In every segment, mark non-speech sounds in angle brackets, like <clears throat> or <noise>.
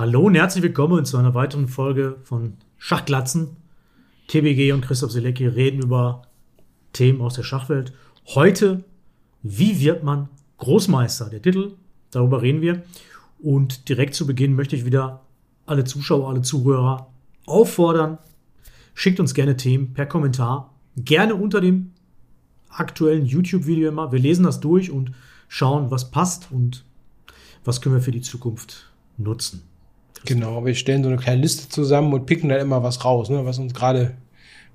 Hallo und herzlich willkommen zu einer weiteren Folge von Schachglatzen. TBG und Christoph Selecki reden über Themen aus der Schachwelt. Heute, wie wird man Großmeister? Der Titel, darüber reden wir. Und direkt zu Beginn möchte ich wieder alle Zuschauer, alle Zuhörer auffordern, schickt uns gerne Themen per Kommentar. Gerne unter dem aktuellen YouTube-Video immer. Wir lesen das durch und schauen, was passt und was können wir für die Zukunft nutzen. Genau, wir stellen so eine kleine Liste zusammen und picken dann immer was raus, ne, was uns gerade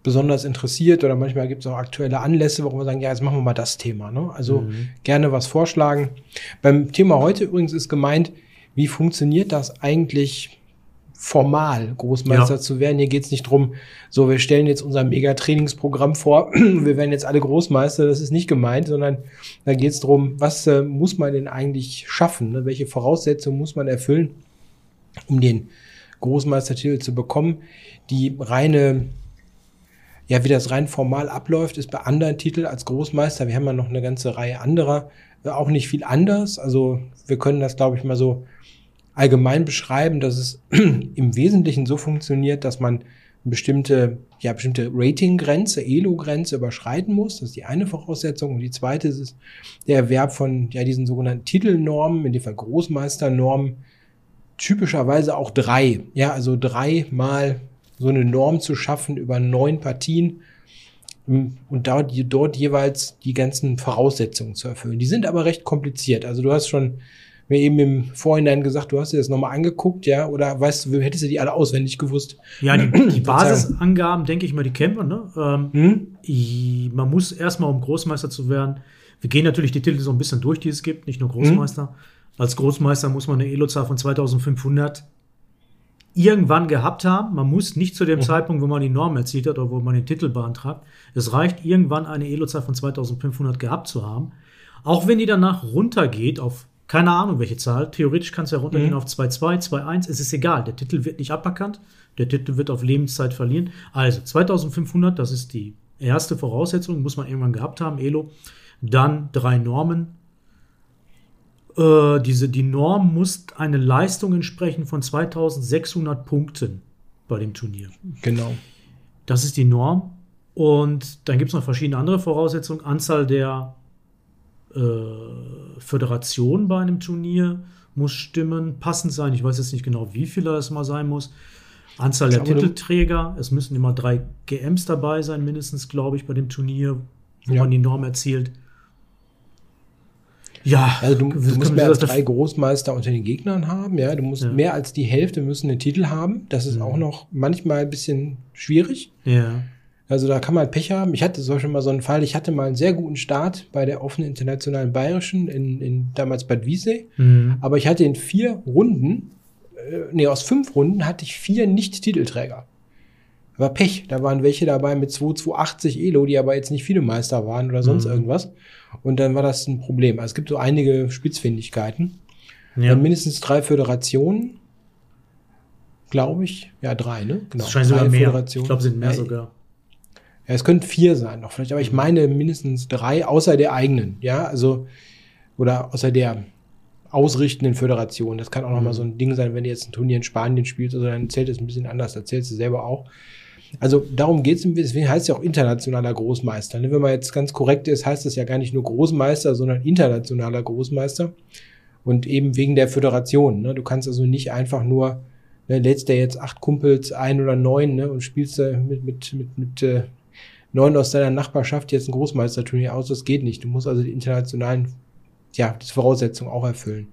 besonders interessiert oder manchmal gibt es auch aktuelle Anlässe, warum wir sagen, ja, jetzt machen wir mal das Thema. Ne? Also mhm. gerne was vorschlagen. Beim Thema heute übrigens ist gemeint, wie funktioniert das eigentlich formal, Großmeister ja. zu werden? Hier geht es nicht drum, so wir stellen jetzt unser Mega-Trainingsprogramm vor, <clears throat> wir werden jetzt alle Großmeister, das ist nicht gemeint, sondern da geht es darum, was äh, muss man denn eigentlich schaffen? Ne? Welche Voraussetzungen muss man erfüllen? Um den Großmeistertitel zu bekommen. Die reine, ja, wie das rein formal abläuft, ist bei anderen Titeln als Großmeister, wir haben ja noch eine ganze Reihe anderer, äh, auch nicht viel anders. Also wir können das, glaube ich, mal so allgemein beschreiben, dass es <clears throat> im Wesentlichen so funktioniert, dass man bestimmte, ja, bestimmte Ratinggrenze, Elo-Grenze überschreiten muss. Das ist die eine Voraussetzung. Und die zweite ist der Erwerb von, ja, diesen sogenannten Titelnormen, in dem Fall Großmeisternormen, typischerweise auch drei. Ja, also dreimal so eine Norm zu schaffen über neun Partien ähm, und dort, dort jeweils die ganzen Voraussetzungen zu erfüllen. Die sind aber recht kompliziert. Also du hast schon mir eben im Vorhinein gesagt, du hast dir das nochmal angeguckt, ja, oder weißt du, hättest du die alle auswendig gewusst? Ja, die, <clears throat> die Basisangaben, denke ich mal, die kennt man, ne? Ähm, hm? Man muss erstmal, um Großmeister zu werden, wir gehen natürlich die Titel so ein bisschen durch, die es gibt, nicht nur Großmeister. Hm? Als Großmeister muss man eine Elo-Zahl von 2500 irgendwann gehabt haben. Man muss nicht zu dem mhm. Zeitpunkt, wo man die Norm erzielt hat oder wo man den Titel beantragt. Es reicht, irgendwann eine Elo-Zahl von 2500 gehabt zu haben. Auch wenn die danach runtergeht auf keine Ahnung welche Zahl. Theoretisch kann es ja runtergehen mhm. auf 2,2, 2,1. Es ist egal. Der Titel wird nicht aberkannt. Der Titel wird auf Lebenszeit verlieren. Also 2500, das ist die erste Voraussetzung, muss man irgendwann gehabt haben, Elo. Dann drei Normen, äh, diese, die Norm muss eine Leistung entsprechen von 2600 Punkten bei dem Turnier. Genau. Das ist die Norm. Und dann gibt es noch verschiedene andere Voraussetzungen. Anzahl der äh, Föderationen bei einem Turnier muss stimmen, passend sein. Ich weiß jetzt nicht genau, wie viele das mal sein muss. Anzahl der Titelträger. Es müssen immer drei GMs dabei sein, mindestens, glaube ich, bei dem Turnier, wo ja. man die Norm erzielt. Ja, also du, du musst mehr als drei Großmeister unter den Gegnern haben, ja. Du musst ja. mehr als die Hälfte müssen einen Titel haben. Das ist mhm. auch noch manchmal ein bisschen schwierig. Ja. Also da kann man Pech haben. Ich hatte so schon mal so einen Fall, ich hatte mal einen sehr guten Start bei der offenen internationalen Bayerischen in, in damals Bad Wiessee. Mhm. Aber ich hatte in vier Runden, äh, nee, aus fünf Runden hatte ich vier Nicht-Titelträger. War Pech. Da waren welche dabei mit 2280 Elo, die aber jetzt nicht viele Meister waren oder sonst mhm. irgendwas. Und dann war das ein Problem. Also es gibt so einige Spitzfindigkeiten. Ja. Mindestens drei Föderationen. Glaube ich. Ja, drei, ne? Genau. Das scheint sogar mehr. Ich glaube, sind mehr ja, sogar. Ja, es könnten vier sein noch vielleicht, aber ich meine mindestens drei, außer der eigenen, ja, also, oder außer der ausrichtenden Föderation. Das kann auch mhm. noch mal so ein Ding sein, wenn du jetzt ein Turnier in Spanien spielst, also dann zählt es ein bisschen anders, da zählst du selber auch. Also darum geht es, deswegen heißt es ja auch internationaler Großmeister. Ne? Wenn man jetzt ganz korrekt ist, heißt das ja gar nicht nur Großmeister, sondern internationaler Großmeister. Und eben wegen der Föderation. Ne? Du kannst also nicht einfach nur, ne, lädst dir jetzt acht Kumpels ein oder neun ne, und spielst mit, mit, mit, mit äh, neun aus deiner Nachbarschaft jetzt ein Großmeisterturnier aus. Das geht nicht. Du musst also die internationalen ja, Voraussetzungen auch erfüllen.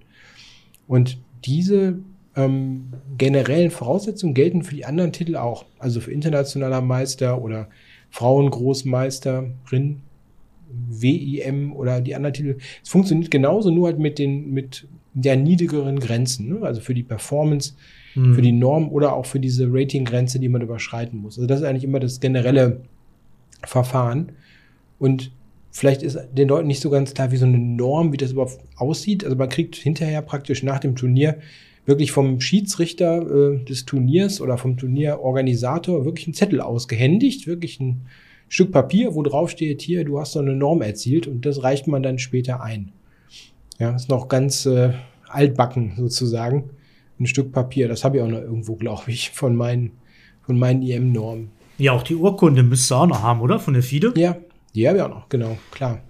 Und diese ähm, generellen Voraussetzungen gelten für die anderen Titel auch. Also für internationaler Meister oder Frauengroßmeisterin, WIM oder die anderen Titel. Es funktioniert genauso, nur halt mit den, mit der niedrigeren Grenzen. Ne? Also für die Performance, mhm. für die Norm oder auch für diese Ratinggrenze, die man überschreiten muss. Also das ist eigentlich immer das generelle Verfahren. Und vielleicht ist den Leuten nicht so ganz klar, wie so eine Norm, wie das überhaupt aussieht. Also man kriegt hinterher praktisch nach dem Turnier wirklich vom Schiedsrichter äh, des Turniers oder vom Turnierorganisator wirklich einen Zettel ausgehändigt, wirklich ein Stück Papier, wo drauf steht, hier, du hast so eine Norm erzielt und das reicht man dann später ein. Ja, ist noch ganz äh, altbacken sozusagen. ein Stück Papier. Das habe ich auch noch irgendwo, glaube ich, von meinen, von meinen IM-Normen. Ja, auch die Urkunde müsst ihr auch noch haben, oder? Von der FIDE? Ja, die habe ich auch noch, genau, klar.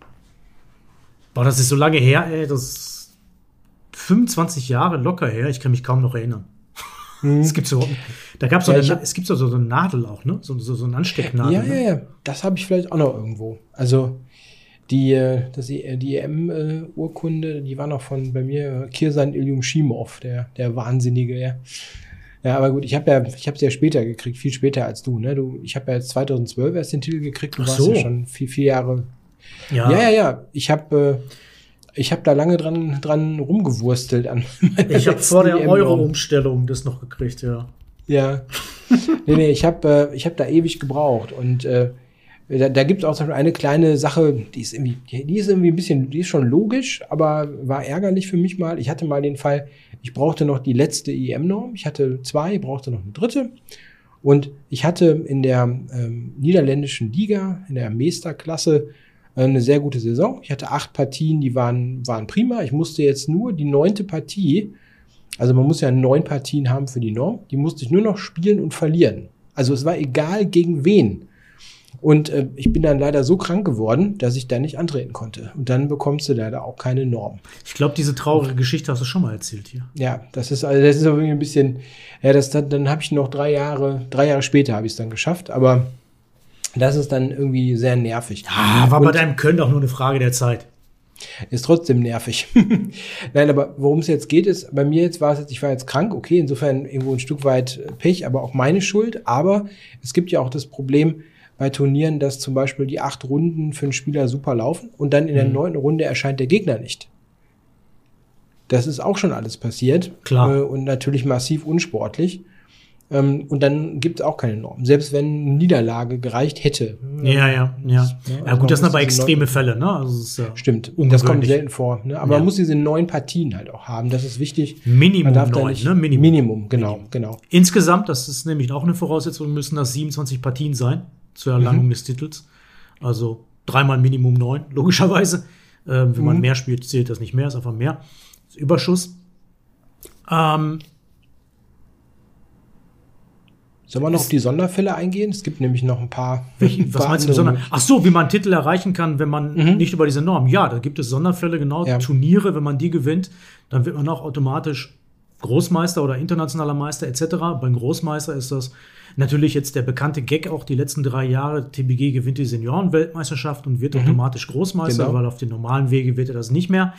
Boah, das ist so lange her, ey. Das 25 Jahre locker her. Ich kann mich kaum noch erinnern. Hm. Es gibt so, da gab ja, so es gibt so, so eine Nadel auch, ne? So, so, so eine Anstecknadel. Ja, ne? ja, ja. Das habe ich vielleicht auch noch irgendwo. Also die, äh, das, die EM-Urkunde, die war noch von bei mir Kirsan Ilyum Shimov, der, der Wahnsinnige, ja. Ja, aber gut, ich habe ja, ich habe es ja später gekriegt, viel später als du, ne? Du, ich habe ja jetzt 2012 erst den Titel gekriegt, du Ach warst so. ja schon vier, vier Jahre. Ja, ja, ja. ja. Ich habe äh, ich habe da lange dran, dran rumgewurstelt an. <laughs> Ich habe vor der Euro-Umstellung das noch gekriegt, ja. Ja. <laughs> nee, nee, ich habe äh, ich hab da ewig gebraucht und äh, da, da gibt es auch eine kleine Sache, die ist irgendwie, die ist irgendwie ein bisschen, die ist schon logisch, aber war ärgerlich für mich mal. Ich hatte mal den Fall, ich brauchte noch die letzte EM-Norm. Ich hatte zwei, brauchte noch eine dritte. Und ich hatte in der ähm, niederländischen Liga, in der Meester-Klasse, äh, eine sehr gute Saison. Ich hatte acht Partien, die waren, waren prima. Ich musste jetzt nur die neunte Partie, also man muss ja neun Partien haben für die Norm, die musste ich nur noch spielen und verlieren. Also es war egal gegen wen. Und äh, ich bin dann leider so krank geworden, dass ich da nicht antreten konnte. Und dann bekommst du leider auch keine Norm. Ich glaube, diese traurige Geschichte hast du schon mal erzählt hier. Ja, das ist also das ist irgendwie ein bisschen, ja, das dann, dann habe ich noch drei Jahre, drei Jahre später habe ich es dann geschafft, aber das ist dann irgendwie sehr nervig. Ja, war Und bei deinem Können doch nur eine Frage der Zeit. Ist trotzdem nervig. <laughs> Nein, aber worum es jetzt geht, ist, bei mir jetzt war es jetzt, ich war jetzt krank, okay, insofern irgendwo ein Stück weit Pech, aber auch meine Schuld. Aber es gibt ja auch das Problem, bei Turnieren, dass zum Beispiel die acht Runden für einen Spieler super laufen und dann in der mhm. neunten Runde erscheint der Gegner nicht. Das ist auch schon alles passiert. Klar. Äh, und natürlich massiv unsportlich. Ähm, und dann gibt es auch keine Norm. Selbst wenn eine Niederlage gereicht hätte. Ja, ja, ja. Ja, also ja gut, das sind aber extreme Fälle, ne? Also ist, ja Stimmt. Das kommt selten vor. Ne? Aber ja. man muss diese neun Partien halt auch haben. Das ist wichtig. Minimum neun, nicht, ne? Minimum. Minimum, genau, Minimum. genau. Insgesamt, das ist nämlich auch eine Voraussetzung, müssen das 27 Partien sein zur Erlangung mhm. des Titels. Also dreimal Minimum neun, <laughs> logischerweise. Ähm, wenn mhm. man mehr spielt, zählt das nicht mehr, ist einfach mehr. Ist Überschuss. Ähm, Sollen wir noch auf die Sonderfälle eingehen? Es gibt nämlich noch ein paar. Welche, was meinst du Sonder Ach so, wie man Titel erreichen kann, wenn man mhm. nicht über diese Norm. Ja, da gibt es Sonderfälle, genau. Ja. Turniere, wenn man die gewinnt, dann wird man auch automatisch Großmeister oder internationaler Meister etc. Beim Großmeister ist das natürlich jetzt der bekannte Gag auch die letzten drei Jahre. TBG gewinnt die Seniorenweltmeisterschaft und wird mhm. automatisch Großmeister, genau. weil auf den normalen Wege wird er das nicht mehr.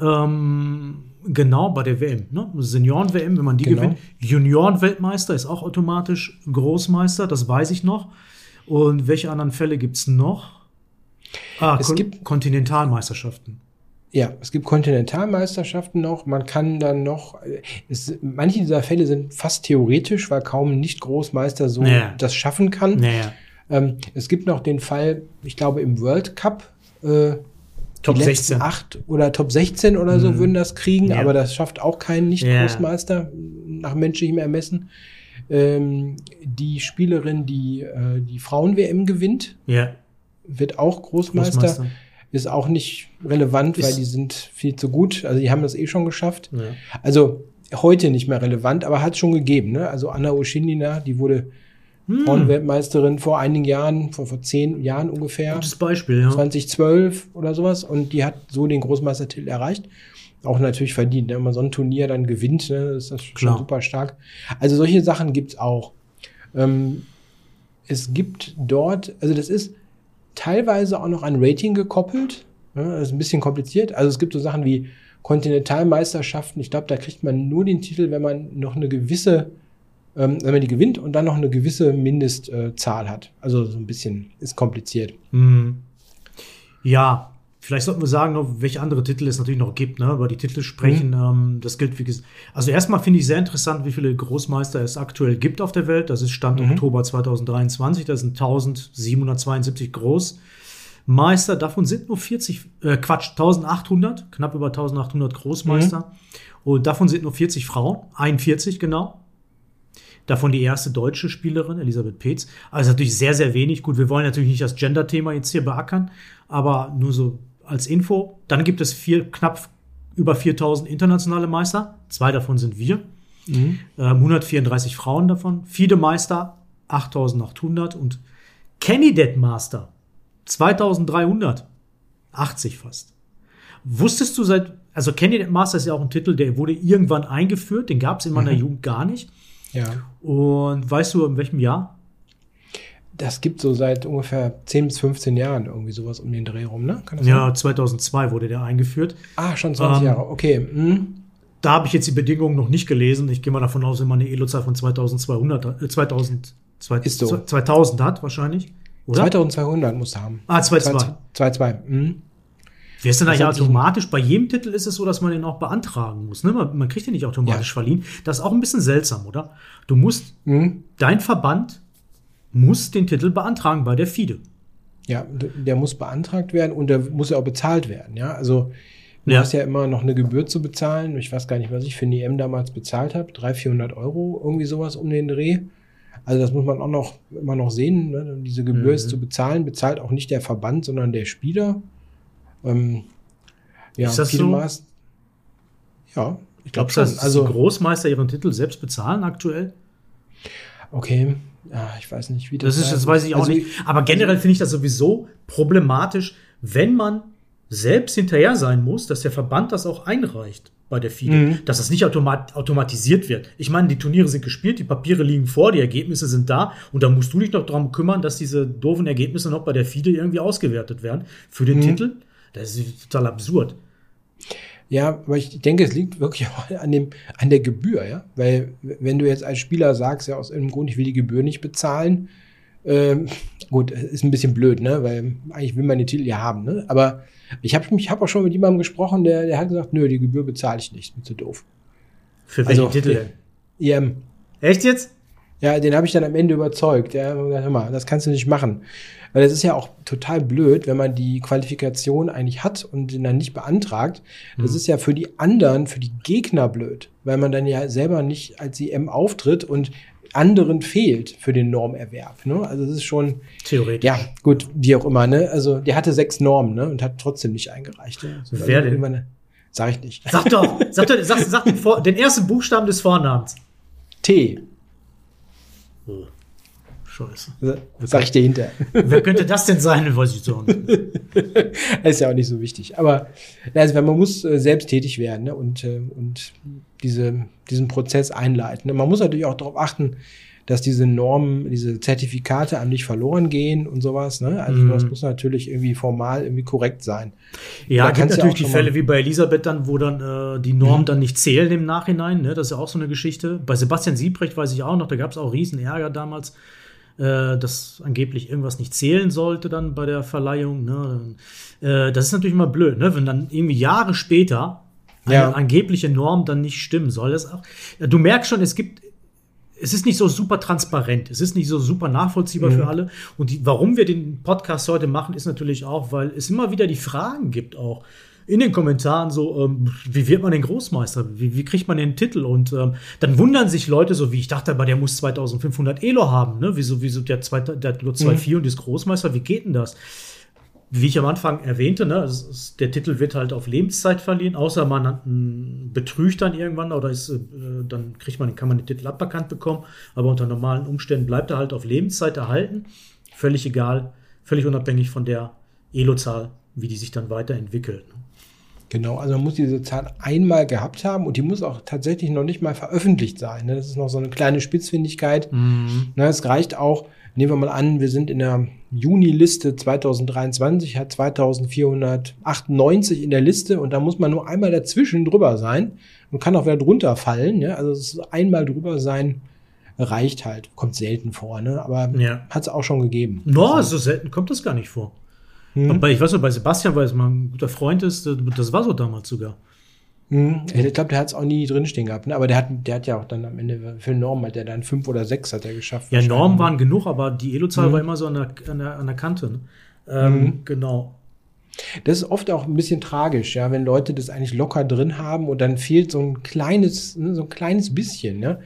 Ähm, genau, bei der WM. Ne? Senioren-WM, wenn man die genau. gewinnt. Junioren-Weltmeister ist auch automatisch Großmeister, das weiß ich noch. Und welche anderen Fälle gibt es noch? Ah, es Kon gibt Kontinentalmeisterschaften. Ja, es gibt Kontinentalmeisterschaften noch. Man kann dann noch, es, manche dieser Fälle sind fast theoretisch, weil kaum ein Nicht-Großmeister so naja. das schaffen kann. Naja. Ähm, es gibt noch den Fall, ich glaube im World Cup, äh, Top 16. acht oder Top 16 oder so mhm. würden das kriegen, ja. aber das schafft auch kein Nicht-Großmeister ja. nach menschlichem Ermessen. Ähm, die Spielerin, die äh, die Frauen-WM gewinnt, ja. wird auch Großmeister. Großmeister ist auch nicht relevant, ist weil die sind viel zu gut. Also die haben das eh schon geschafft. Ja. Also heute nicht mehr relevant, aber hat schon gegeben. Ne? Also Anna Oschinina, die wurde hm. Frauenweltmeisterin vor einigen Jahren, vor, vor zehn Jahren ungefähr. Gutes Beispiel, ja. 2012 oder sowas. Und die hat so den Großmeistertitel erreicht. Auch natürlich verdient. Ne? Wenn man so ein Turnier dann gewinnt, ne? ist das Klar. schon super stark. Also solche Sachen gibt's auch. Ähm, es gibt dort, also das ist, teilweise auch noch ein Rating gekoppelt. Ja, das ist ein bisschen kompliziert. Also es gibt so Sachen wie Kontinentalmeisterschaften. Ich glaube, da kriegt man nur den Titel, wenn man noch eine gewisse, ähm, wenn man die gewinnt und dann noch eine gewisse Mindestzahl äh, hat. Also so ein bisschen ist kompliziert. Hm. Ja, Vielleicht sollten wir sagen, noch, welche andere Titel es natürlich noch gibt, ne? über die Titel sprechen. Mhm. Ähm, das gilt, wie gesagt. Also erstmal finde ich sehr interessant, wie viele Großmeister es aktuell gibt auf der Welt. Das ist Stand mhm. Oktober 2023. Das sind 1772 Großmeister. Davon sind nur 40, äh, Quatsch, 1800, knapp über 1800 Großmeister. Mhm. Und davon sind nur 40 Frauen, 41 genau. Davon die erste deutsche Spielerin, Elisabeth Peetz. Also natürlich sehr, sehr wenig. Gut, wir wollen natürlich nicht das Gender-Thema jetzt hier beackern, aber nur so als Info. Dann gibt es vier, knapp über 4000 internationale Meister. Zwei davon sind wir. Mhm. Ähm, 134 Frauen davon. Fiedemeister 8800 und Candidate Master 2300. 80 fast. Wusstest du seit, also Candidate Master ist ja auch ein Titel, der wurde irgendwann eingeführt, den gab es in meiner mhm. Jugend gar nicht. Ja. Und weißt du, in welchem Jahr? Das gibt so seit ungefähr 10 bis 15 Jahren irgendwie sowas um den Dreh rum, ne? ja, sein? 2002 wurde der eingeführt. Ah, schon 20 ähm, Jahre, okay. Mhm. Da habe ich jetzt die Bedingungen noch nicht gelesen. Ich gehe mal davon aus, wenn man eine Elo-Zahl von 2200, äh, 2000, 2000, so. 2000 hat wahrscheinlich. Oder? 2200 muss haben. Ah, 2,2. 2,2. Mhm. Wie ist denn eigentlich automatisch? Bei jedem Titel ist es so, dass man den auch beantragen muss. Ne? Man, man kriegt den nicht automatisch ja. verliehen. Das ist auch ein bisschen seltsam, oder? Du musst, mhm. dein Verband muss den Titel beantragen bei der FIDE. Ja, der muss beantragt werden und der muss ja auch bezahlt werden. Ja, also du ja. hast ja immer noch eine Gebühr zu bezahlen. Ich weiß gar nicht, was ich für eine EM damals bezahlt habe. 300, 400 Euro, irgendwie sowas um den Dreh. Also das muss man auch noch immer noch sehen. Ne? Diese Gebühr mhm. ist zu bezahlen, bezahlt auch nicht der Verband, sondern der Spieler. Ähm, ja, ist das so? Maß, ja, ich glaube schon. Also Großmeister ihren Titel selbst bezahlen aktuell. Okay, ja, ich weiß nicht, wie das, das ist. Das weiß ich auch also, nicht. Aber generell finde ich das sowieso problematisch, wenn man selbst hinterher sein muss, dass der Verband das auch einreicht bei der FIDE, mhm. dass das nicht automat automatisiert wird. Ich meine, die Turniere sind gespielt, die Papiere liegen vor, die Ergebnisse sind da und da musst du dich noch darum kümmern, dass diese doofen Ergebnisse noch bei der FIDE irgendwie ausgewertet werden für den mhm. Titel. Das ist total absurd. Ja, aber ich denke, es liegt wirklich auch an, dem, an der Gebühr, ja. Weil, wenn du jetzt als Spieler sagst, ja, aus irgendeinem Grund, ich will die Gebühr nicht bezahlen, ähm, gut, ist ein bisschen blöd, ne? Weil eigentlich will man den Titel ja haben, ne? Aber ich habe ich hab auch schon mit jemandem gesprochen, der, der hat gesagt, nö, die Gebühr bezahle ich nicht, bin zu doof. Für welchen also, Titel denn? EM. Echt jetzt? Ja, den habe ich dann am Ende überzeugt. Ja, hör mal, das kannst du nicht machen. Weil es ist ja auch total blöd, wenn man die Qualifikation eigentlich hat und den dann nicht beantragt. Das mhm. ist ja für die anderen, für die Gegner blöd, weil man dann ja selber nicht als IM auftritt und anderen fehlt für den Normerwerb. Ne? Also es ist schon theoretisch. Ja, gut, wie auch immer. Ne? Also der hatte sechs Normen ne? und hat trotzdem nicht eingereicht. Ne? Also, Wer denn? Eine, sag ich nicht. Sag doch, sag doch, sag, <laughs> sag den, den ersten Buchstaben des Vornamens. T. Hm. Scheiße. Sag ich dir hinter. Wer könnte das denn sein? Weiß ich so <laughs> ist ja auch nicht so wichtig. Aber also, man muss äh, selbst tätig werden ne? und, äh, und diese, diesen Prozess einleiten. Ne? Man muss natürlich auch darauf achten, dass diese Normen, diese Zertifikate an dich verloren gehen und sowas. Ne? Also mhm. das muss natürlich irgendwie formal irgendwie korrekt sein. Ja, da gibt natürlich ja die Fälle wie bei Elisabeth dann, wo dann äh, die Normen mhm. dann nicht zählen im Nachhinein. Ne? Das ist ja auch so eine Geschichte. Bei Sebastian Siebrecht weiß ich auch noch, da gab es auch riesen Ärger damals äh, dass angeblich irgendwas nicht zählen sollte dann bei der Verleihung. Ne? Äh, das ist natürlich immer blöd, ne? wenn dann irgendwie Jahre später eine ja. angebliche Norm dann nicht stimmen soll. Das auch, du merkst schon, es gibt es ist nicht so super transparent, es ist nicht so super nachvollziehbar mhm. für alle. Und die, warum wir den Podcast heute machen, ist natürlich auch, weil es immer wieder die Fragen gibt, auch in den Kommentaren so, ähm, wie wird man den Großmeister? Wie, wie kriegt man den Titel? Und ähm, dann wundern sich Leute so, wie ich dachte, aber der muss 2500 Elo haben, ne? Wieso, wieso der, zweite, der hat nur 2,4 mhm. und ist Großmeister? Wie geht denn das? Wie ich am Anfang erwähnte, ne, ist, der Titel wird halt auf Lebenszeit verliehen, außer man hat einen, betrügt dann irgendwann oder ist, äh, dann kriegt man, kann man den Titel aberkannt bekommen, aber unter normalen Umständen bleibt er halt auf Lebenszeit erhalten. Völlig egal, völlig unabhängig von der Elo-Zahl, wie die sich dann weiterentwickelt. Ne? Genau, also man muss diese Zahl einmal gehabt haben und die muss auch tatsächlich noch nicht mal veröffentlicht sein. Ne? Das ist noch so eine kleine Spitzfindigkeit. Mhm. Ne, es reicht auch, nehmen wir mal an, wir sind in der Juni-Liste 2023, hat 2498 in der Liste und da muss man nur einmal dazwischen drüber sein und kann auch wieder drunter fallen. Ja? Also es ist einmal drüber sein, reicht halt. Kommt selten vor, ne? aber ja. hat es auch schon gegeben. No, also, so selten kommt das gar nicht vor. Hm. Aber ich weiß noch, bei Sebastian, weil es mal ein guter Freund ist, das war so damals sogar. Hm. Ich glaube, der hat es auch nie drinstehen gehabt. Ne? Aber der hat, der hat ja auch dann am Ende für Norm hat er dann fünf oder sechs hat er geschafft. Ja, Normen waren genug, aber die Elo-Zahl hm. war immer so an der, an der, an der Kante. Ne? Ähm, hm. Genau. Das ist oft auch ein bisschen tragisch, ja, wenn Leute das eigentlich locker drin haben und dann fehlt so ein kleines, ne, so ein kleines bisschen. Ne?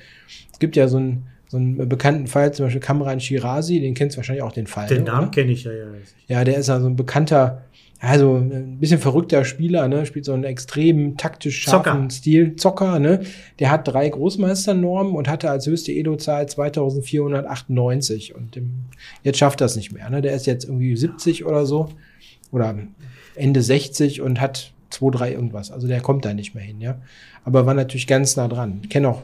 Es gibt ja so ein so einen bekannten Fall, zum Beispiel Kamran Shirazi, den kennst du wahrscheinlich auch den Fall. Den Namen kenne ich ja, ja. Ja, der ist also ein bekannter, also ein bisschen verrückter Spieler, ne? Spielt so einen extrem taktisch scharfen Zocker. Stil. Zocker, ne? Der hat drei Großmeisternormen und hatte als höchste Elo-Zahl 2498 und dem, jetzt schafft er es nicht mehr, ne? Der ist jetzt irgendwie 70 oder so oder Ende 60 und hat 2, 3 irgendwas. Also der kommt da nicht mehr hin, ja. Aber war natürlich ganz nah dran. Ich kenne auch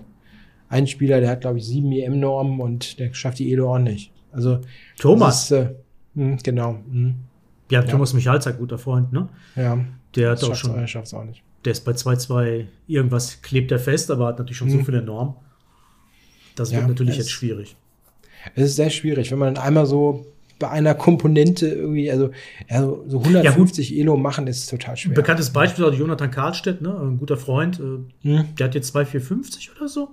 einen Spieler, der hat, glaube ich, sieben EM-Normen und der schafft die Elo auch nicht. Also Thomas. Ist, äh, mh, genau. Mh. Ja, Thomas Michalzack, guter Freund, ne? Ja. Der hat auch schon. Es auch nicht. Der ist bei 2-2 irgendwas klebt er fest, aber hat natürlich schon mhm. so viele Normen. Das wird ja, natürlich jetzt schwierig. Es ist sehr schwierig, wenn man einmal so bei einer Komponente irgendwie, also, also so 150 ja, Elo machen ist total schwer. Bekanntes Beispiel ist Jonathan Karlstedt, ne? ein guter Freund, äh, hm. der hat jetzt 2450 oder so.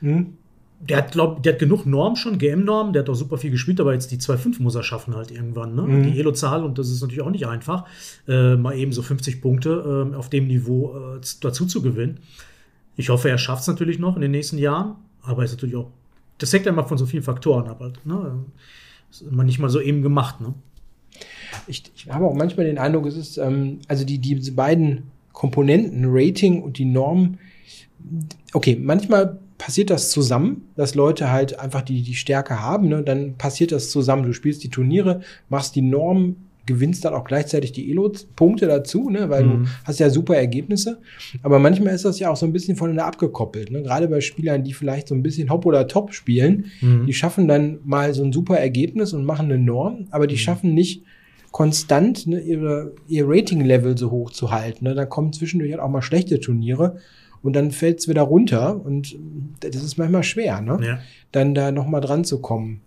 Hm. Der hat, glaub, der hat genug Normen schon, GM-Normen, der hat auch super viel gespielt, aber jetzt die 2.5 muss er schaffen halt irgendwann, ne? Mhm. Die Elo-Zahl, und das ist natürlich auch nicht einfach, äh, mal eben so 50 Punkte äh, auf dem Niveau äh, dazu zu gewinnen. Ich hoffe, er schafft es natürlich noch in den nächsten Jahren, aber ist natürlich auch, das hängt immer von so vielen Faktoren ab halt, ne? Das ist immer nicht mal so eben gemacht, ne? Ich, ich habe auch manchmal den Eindruck, es ist, ähm, also die, diese beiden Komponenten, Rating und die Norm, okay, manchmal passiert das zusammen, dass Leute halt einfach die, die Stärke haben, ne? dann passiert das zusammen. Du spielst die Turniere, machst die Norm, gewinnst dann auch gleichzeitig die Elo-Punkte dazu, ne? weil mhm. du hast ja super Ergebnisse. Aber manchmal ist das ja auch so ein bisschen voneinander abgekoppelt. Ne? Gerade bei Spielern, die vielleicht so ein bisschen Hop oder Top spielen, mhm. die schaffen dann mal so ein super Ergebnis und machen eine Norm, aber die mhm. schaffen nicht konstant ne, ihre, ihr Rating-Level so hoch zu halten. Ne? Da kommen zwischendurch halt auch mal schlechte Turniere und dann fällt es wieder runter und das ist manchmal schwer, ne? Ja. Dann da nochmal dran zu kommen.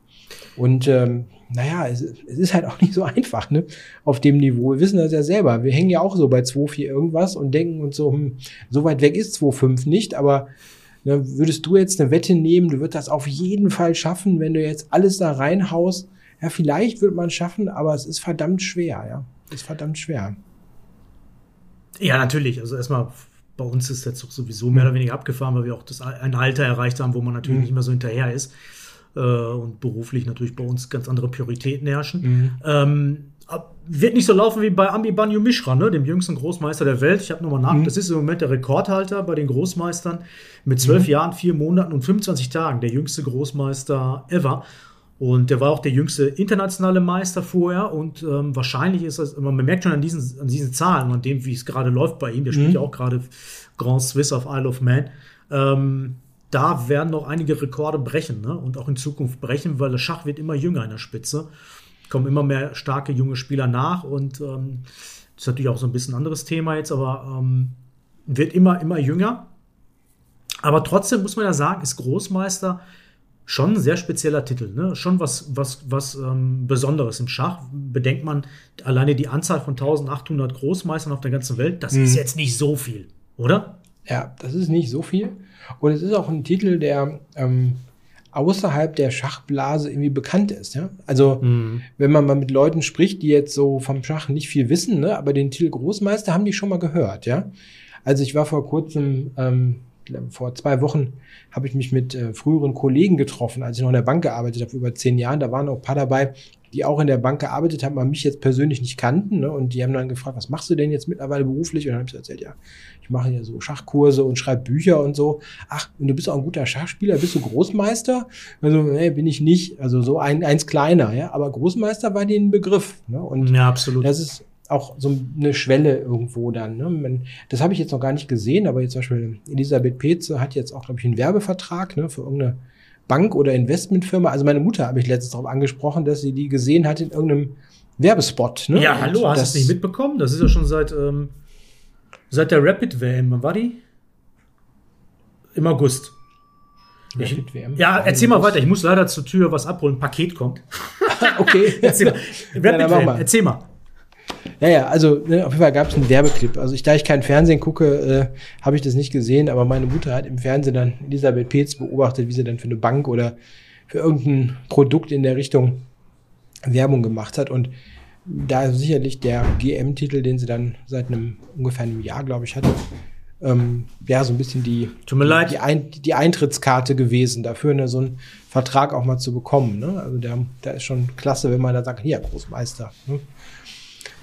Und ähm, naja, es, es ist halt auch nicht so einfach, ne? Auf dem Niveau. Wir wissen das ja selber. Wir hängen ja auch so bei 2,4 irgendwas und denken uns so, hm, so weit weg ist 2,5 nicht, aber ne, würdest du jetzt eine Wette nehmen, du würdest das auf jeden Fall schaffen, wenn du jetzt alles da reinhaust. Ja, vielleicht wird man schaffen, aber es ist verdammt schwer, ja. Es ist verdammt schwer. Ja, natürlich. Also erstmal bei uns ist der Zug sowieso mehr oder weniger abgefahren, weil wir auch das, ein Alter erreicht haben, wo man natürlich mhm. nicht mehr so hinterher ist äh, und beruflich natürlich bei uns ganz andere Prioritäten herrschen. Mhm. Ähm, wird nicht so laufen wie bei Ambi Banyu Mishra, ne, dem jüngsten Großmeister der Welt. Ich habe nochmal nach, mhm. das ist im Moment der Rekordhalter bei den Großmeistern mit zwölf mhm. Jahren, vier Monaten und 25 Tagen, der jüngste Großmeister ever. Und der war auch der jüngste internationale Meister vorher. Und ähm, wahrscheinlich ist das, man merkt schon an diesen, an diesen Zahlen und dem, wie es gerade läuft bei ihm, der spielt mhm. ja auch gerade Grand Swiss auf Isle of Man. Ähm, da werden noch einige Rekorde brechen ne? und auch in Zukunft brechen, weil der Schach wird immer jünger in der Spitze. Kommen immer mehr starke junge Spieler nach und ähm, das ist natürlich auch so ein bisschen ein anderes Thema jetzt, aber ähm, wird immer, immer jünger. Aber trotzdem muss man ja sagen, ist Großmeister schon ein sehr spezieller Titel, ne? Schon was, was, was ähm, Besonderes im Schach. Bedenkt man alleine die Anzahl von 1800 Großmeistern auf der ganzen Welt, das mhm. ist jetzt nicht so viel, oder? Ja, das ist nicht so viel. Und es ist auch ein Titel, der ähm, außerhalb der Schachblase irgendwie bekannt ist. Ja? Also, mhm. wenn man mal mit Leuten spricht, die jetzt so vom Schach nicht viel wissen, ne? aber den Titel Großmeister haben die schon mal gehört. Ja? Also, ich war vor kurzem ähm, vor zwei Wochen habe ich mich mit äh, früheren Kollegen getroffen, als ich noch in der Bank gearbeitet habe, über zehn Jahren. Da waren auch ein paar dabei, die auch in der Bank gearbeitet haben, aber mich jetzt persönlich nicht kannten. Ne? Und die haben dann gefragt, was machst du denn jetzt mittlerweile beruflich? Und dann habe ich erzählt, ja, ich mache hier so Schachkurse und schreibe Bücher und so. Ach, und du bist auch ein guter Schachspieler, bist du Großmeister? Also, nee, bin ich nicht. Also so ein, eins kleiner, ja. Aber Großmeister war den Begriff. Ne? Und ja, absolut. Das ist auch so eine Schwelle irgendwo dann. Ne? Das habe ich jetzt noch gar nicht gesehen, aber jetzt zum Beispiel Elisabeth Petze hat jetzt auch, glaube ich, einen Werbevertrag ne, für irgendeine Bank oder Investmentfirma. Also meine Mutter habe ich letztens darauf angesprochen, dass sie die gesehen hat in irgendeinem Werbespot. Ne? Ja, hallo, hast du es nicht mitbekommen? Das ist ja schon seit, ähm, seit der Rapid WM. Wann war die? Im August. Ich, ja, erzähl mal weiter. Ich muss leider zur Tür was abholen. Ein Paket kommt. <laughs> okay. <laughs> erzähl mal. Rapid <laughs> ja, WM. Erzähl mal. Ja, ja, also ne, auf jeden Fall gab es einen Werbeclip. Also ich, da ich kein Fernsehen gucke, äh, habe ich das nicht gesehen, aber meine Mutter hat im Fernsehen dann Elisabeth Peetz beobachtet, wie sie dann für eine Bank oder für irgendein Produkt in der Richtung Werbung gemacht hat. Und da sicherlich der GM-Titel, den sie dann seit einem ungefähr einem Jahr, glaube ich, hatte, ähm, ja, so ein bisschen die. Die, Ein, die Eintrittskarte gewesen, dafür ne, so einen Vertrag auch mal zu bekommen. Ne? Also der, der ist schon klasse, wenn man da sagt, hier, Großmeister. Ne?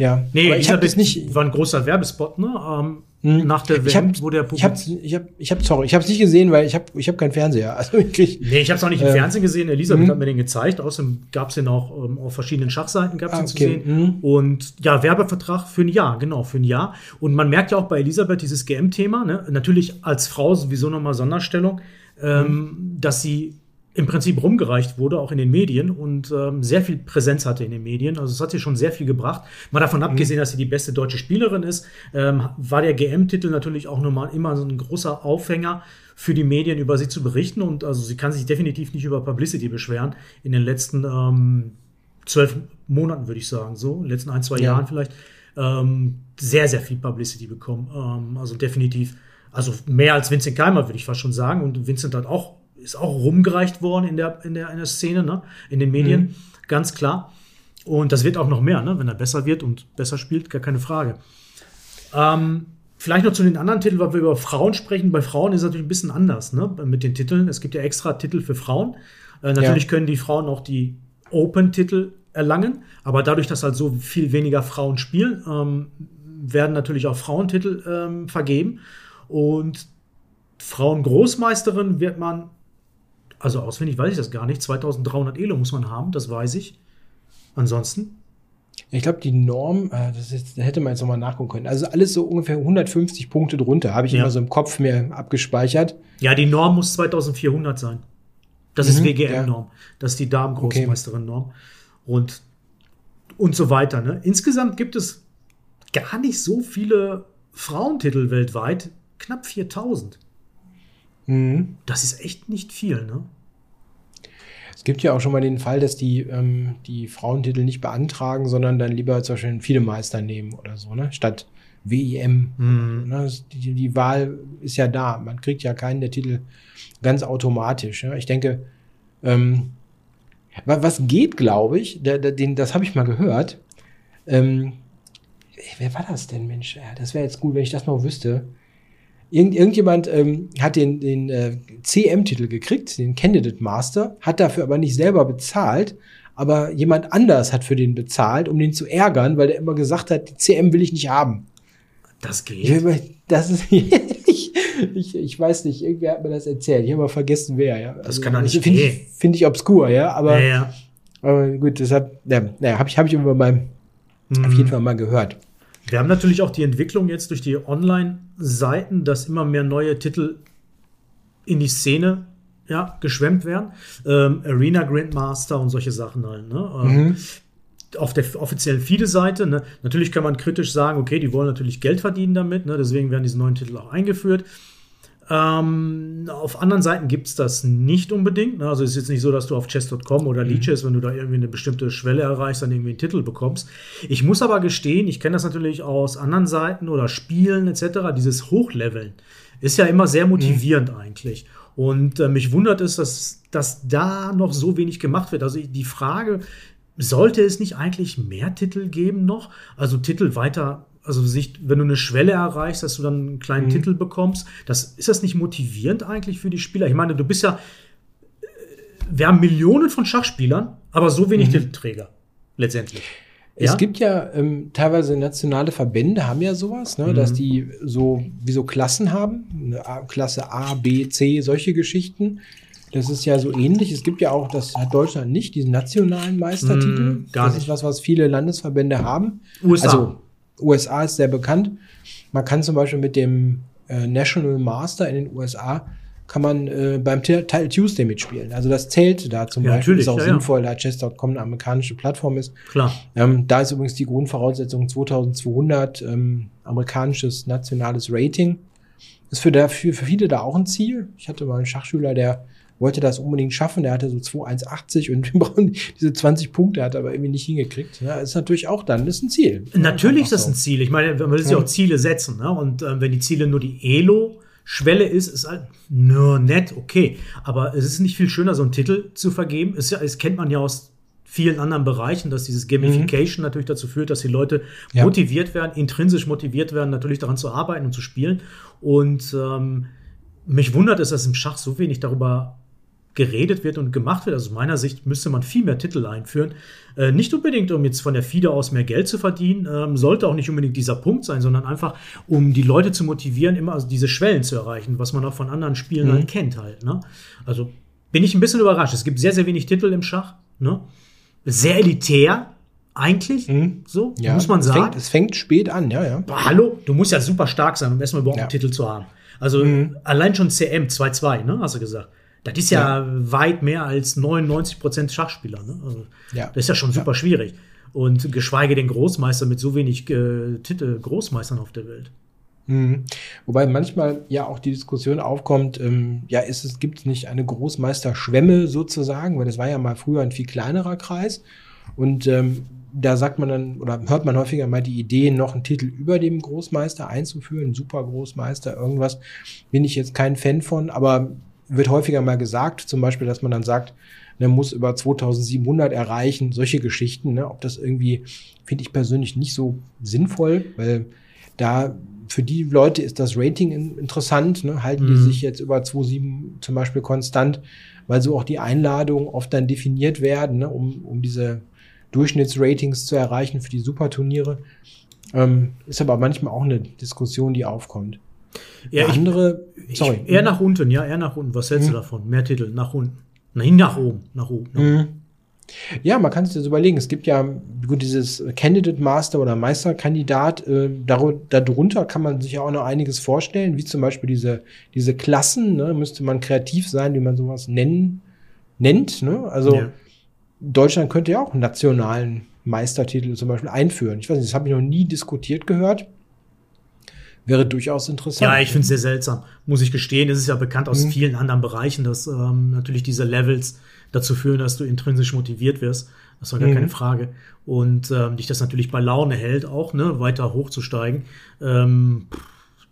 Ja, nee, aber ich habe das nicht. War ein großer Werbespot, ne? Ähm, hm. Nach der WM, hab, wo der Ich habe, ich habe, ich habe, sorry, ich habe es nicht gesehen, weil ich habe, ich habe keinen Fernseher. <laughs> Also ich krieg, nee, ich habe es auch nicht im äh, Fernsehen gesehen. Elisabeth hm. hat mir den gezeigt. Außerdem gab es den auch ähm, auf verschiedenen Schachseiten gab's ah, okay. zu sehen. Hm. Und ja, Werbevertrag für ein Jahr, genau für ein Jahr. Und man merkt ja auch bei Elisabeth dieses GM-Thema. Ne? Natürlich als Frau sowieso nochmal Sonderstellung, ähm, hm. dass sie im Prinzip rumgereicht wurde, auch in den Medien und ähm, sehr viel Präsenz hatte in den Medien. Also es hat sie schon sehr viel gebracht. Mal davon abgesehen, mhm. dass sie die beste deutsche Spielerin ist, ähm, war der GM-Titel natürlich auch nochmal immer so ein großer Aufhänger für die Medien über sie zu berichten. Und also sie kann sich definitiv nicht über Publicity beschweren in den letzten ähm, zwölf Monaten, würde ich sagen, so, in den letzten ein, zwei ja. Jahren vielleicht, ähm, sehr, sehr viel Publicity bekommen. Ähm, also definitiv, also mehr als Vincent Keimer, würde ich fast schon sagen. Und Vincent hat auch ist auch rumgereicht worden in der, in der, in der Szene, ne? in den Medien, mhm. ganz klar. Und das wird auch noch mehr, ne? wenn er besser wird und besser spielt, gar keine Frage. Ähm, vielleicht noch zu den anderen Titeln, weil wir über Frauen sprechen. Bei Frauen ist es natürlich ein bisschen anders ne? mit den Titeln. Es gibt ja extra Titel für Frauen. Äh, natürlich ja. können die Frauen auch die Open-Titel erlangen, aber dadurch, dass halt so viel weniger Frauen spielen, ähm, werden natürlich auch Frauentitel ähm, vergeben. Und Frauen-Großmeisterin wird man also auswendig weiß ich das gar nicht. 2300 Elo muss man haben, das weiß ich. Ansonsten? Ich glaube, die Norm, äh, das ist, da hätte man jetzt nochmal nachgucken können. Also alles so ungefähr 150 Punkte drunter, habe ich ja. immer so im Kopf mir abgespeichert. Ja, die Norm muss 2400 sein. Das mhm, ist WGM-Norm. Ja. Das ist die Damen-Großmeisterin-Norm. Und, und so weiter. Ne? Insgesamt gibt es gar nicht so viele Frauentitel weltweit. Knapp 4000. Mhm. Das ist echt nicht viel, ne? Es gibt ja auch schon mal den Fall, dass die ähm, die Frauentitel nicht beantragen, sondern dann lieber zum Beispiel einen Fiedemeister nehmen oder so, ne? Statt WIM. Mhm. Ne? Die, die, Wahl ist ja da. Man kriegt ja keinen der Titel ganz automatisch. Ja? Ich denke, ähm, was geht, glaube ich, der, der, den, das habe ich mal gehört. Ähm, wer war das denn, Mensch? Ja, das wäre jetzt gut, wenn ich das noch wüsste. Irgend, irgendjemand ähm, hat den, den äh, CM-Titel gekriegt, den Candidate Master, hat dafür aber nicht selber bezahlt, aber jemand anders hat für den bezahlt, um den zu ärgern, weil der immer gesagt hat, die CM will ich nicht haben. Das geht. Das ist, <laughs> ich, ich, ich weiß nicht, irgendwer hat mir das erzählt. Ich habe mal vergessen, wer, ja. Das also, kann doch nicht Finde ich, find ich obskur, ja, aber, ja, ja. aber gut, deshalb, ja, naja, habe ich, hab ich immer mal, mhm. auf jeden Fall mal gehört. Wir haben natürlich auch die Entwicklung jetzt durch die Online-Seiten, dass immer mehr neue Titel in die Szene ja, geschwemmt werden. Ähm, Arena Grandmaster und solche Sachen halt. Ne? Ähm, mhm. Auf der offiziellen FIDE-Seite, ne? natürlich kann man kritisch sagen, okay, die wollen natürlich Geld verdienen damit, ne? deswegen werden diese neuen Titel auch eingeführt. Ähm, auf anderen Seiten gibt es das nicht unbedingt. Ne? Also es ist jetzt nicht so, dass du auf chess.com oder mhm. Leeches, wenn du da irgendwie eine bestimmte Schwelle erreichst, dann irgendwie einen Titel bekommst. Ich muss aber gestehen, ich kenne das natürlich aus anderen Seiten oder Spielen etc., dieses Hochleveln ist ja immer sehr motivierend mhm. eigentlich. Und äh, mich wundert es, dass, dass da noch so wenig gemacht wird. Also die Frage, sollte es nicht eigentlich mehr Titel geben noch? Also Titel weiter also sich, wenn du eine Schwelle erreichst, dass du dann einen kleinen mhm. Titel bekommst, das, ist das nicht motivierend eigentlich für die Spieler? Ich meine, du bist ja, äh, wir haben Millionen von Schachspielern, aber so wenig mhm. Titelträger, letztendlich. Es ja? gibt ja ähm, teilweise nationale Verbände, haben ja sowas, ne, mhm. dass die so wie so Klassen haben, eine A, Klasse A, B, C, solche Geschichten. Das ist ja so ähnlich. Es gibt ja auch, das hat Deutschland nicht, diesen nationalen Meistertitel. Mm, gar das nicht. ist was, was viele Landesverbände haben. USA. Also USA ist sehr bekannt. Man kann zum Beispiel mit dem äh, National Master in den USA kann man äh, beim Title Tuesday mitspielen. Also das zählt da zum ja, Beispiel. Ist auch ja, sinnvoll, da Chess.com eine amerikanische Plattform ist. Klar. Ähm, da ist übrigens die Grundvoraussetzung 2200 ähm, amerikanisches nationales Rating. Ist für, der, für, für viele da auch ein Ziel. Ich hatte mal einen Schachschüler, der wollte das unbedingt schaffen. Der hatte so 2,180 und <laughs> wir brauchen diese 20 Punkte, hat aber irgendwie nicht hingekriegt. Ja, ist natürlich auch dann, das ist ein Ziel. Natürlich ist das ein Ziel. Ich meine, man sich ja. auch Ziele setzen. Ne? Und äh, wenn die Ziele nur die Elo Schwelle ist, ist halt nur nett, okay. Aber es ist nicht viel schöner, so einen Titel zu vergeben. Es, es kennt man ja aus vielen anderen Bereichen, dass dieses Gamification mhm. natürlich dazu führt, dass die Leute ja. motiviert werden, intrinsisch motiviert werden, natürlich daran zu arbeiten und zu spielen. Und ähm, mich wundert es, dass im Schach so wenig darüber geredet wird und gemacht wird. Also aus meiner Sicht müsste man viel mehr Titel einführen. Äh, nicht unbedingt, um jetzt von der FIDE aus mehr Geld zu verdienen, ähm, sollte auch nicht unbedingt dieser Punkt sein, sondern einfach, um die Leute zu motivieren, immer also diese Schwellen zu erreichen, was man auch von anderen Spielen mhm. halt kennt halt. Ne? Also bin ich ein bisschen überrascht. Es gibt sehr, sehr wenig Titel im Schach. Ne? Sehr elitär, eigentlich, mhm. so, ja, muss man sagen. Es fängt, es fängt, spät an, ja, ja. Boah, hallo, du musst ja super stark sein, um erstmal überhaupt ja. einen Titel zu haben. Also mhm. allein schon CM 2-2, ne, hast du gesagt. Das ist ja, ja. weit mehr als 99 Prozent Schachspieler. Ne? Also, ja. Das ist ja schon super ja. schwierig. Und geschweige denn Großmeister mit so wenig äh, Titel Großmeistern auf der Welt. Mhm. Wobei manchmal ja auch die Diskussion aufkommt, ähm, ja, ist es, gibt es nicht eine Großmeisterschwemme sozusagen, weil das war ja mal früher ein viel kleinerer Kreis. Und ähm, da sagt man dann oder hört man häufiger mal die Idee, noch einen Titel über dem Großmeister einzuführen, Super Großmeister, irgendwas. Bin ich jetzt kein Fan von, aber wird häufiger mal gesagt, zum Beispiel, dass man dann sagt, man ne, muss über 2700 erreichen, solche Geschichten. Ne? Ob das irgendwie, finde ich persönlich nicht so sinnvoll, weil da für die Leute ist das Rating interessant. Ne? Halten mhm. die sich jetzt über 2,7 zum Beispiel konstant, weil so auch die Einladungen oft dann definiert werden, ne? um, um diese Durchschnittsratings zu erreichen für die Superturniere. Ähm, ist aber manchmal auch eine Diskussion, die aufkommt. Ja, ich, andere, sorry. Ich, eher nach unten, ja, eher nach unten. Was hältst mhm. du davon? Mehr Titel, nach unten. Nein, nach oben, nach oben. Nach mhm. Ja, man kann sich das überlegen. Es gibt ja gut dieses Candidate Master oder Meisterkandidat. Äh, darunter kann man sich ja auch noch einiges vorstellen, wie zum Beispiel diese, diese Klassen. Ne? Müsste man kreativ sein, wie man sowas nennen, nennt. Ne? Also ja. Deutschland könnte ja auch einen nationalen Meistertitel zum Beispiel einführen. Ich weiß nicht, das habe ich noch nie diskutiert gehört wäre durchaus interessant. Ja, ich finde es sehr seltsam, muss ich gestehen. Es ist ja bekannt aus mhm. vielen anderen Bereichen, dass ähm, natürlich diese Levels dazu führen, dass du intrinsisch motiviert wirst. Das war gar mhm. keine Frage. Und ähm, dich das natürlich bei Laune hält, auch ne, weiter hochzusteigen, ähm,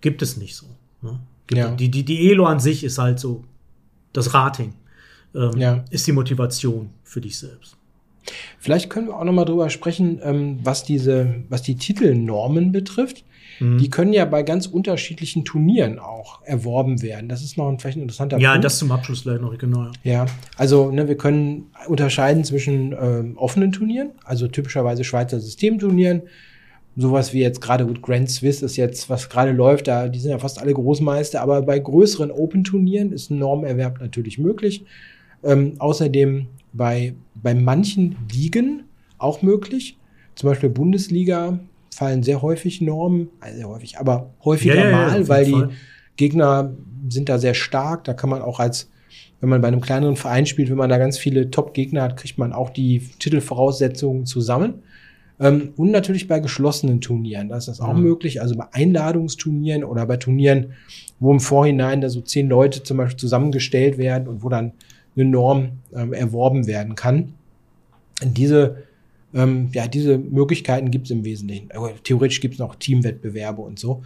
gibt es nicht so. Ne? Ja. Die, die, die Elo an sich ist halt so das Rating. Ähm, ja. Ist die Motivation für dich selbst. Vielleicht können wir auch noch mal drüber sprechen, ähm, was diese, was die Titelnormen betrifft. Mhm. Die können ja bei ganz unterschiedlichen Turnieren auch erworben werden. Das ist noch ein, vielleicht ein interessanter ja, Punkt. Ja, das zum Abschluss gleich noch, genau. Ja, also ne, wir können unterscheiden zwischen ähm, offenen Turnieren, also typischerweise Schweizer Systemturnieren, sowas wie jetzt gerade gut Grand Swiss ist jetzt, was gerade läuft, da, die sind ja fast alle Großmeister, aber bei größeren Open-Turnieren ist ein Normerwerb natürlich möglich. Ähm, außerdem bei, bei manchen Ligen auch möglich. Zum Beispiel Bundesliga fallen sehr häufig Normen, also sehr häufig, aber häufiger ja, mal, weil die Fall. Gegner sind da sehr stark. Da kann man auch als, wenn man bei einem kleineren Verein spielt, wenn man da ganz viele Top-Gegner hat, kriegt man auch die Titelvoraussetzungen zusammen. Ähm, und natürlich bei geschlossenen Turnieren, da ist das auch mhm. möglich. Also bei Einladungsturnieren oder bei Turnieren, wo im Vorhinein da so zehn Leute zum Beispiel zusammengestellt werden und wo dann eine Norm ähm, erworben werden kann. Diese ähm, ja, diese Möglichkeiten gibt es im Wesentlichen. Aber theoretisch gibt es noch Teamwettbewerbe und so.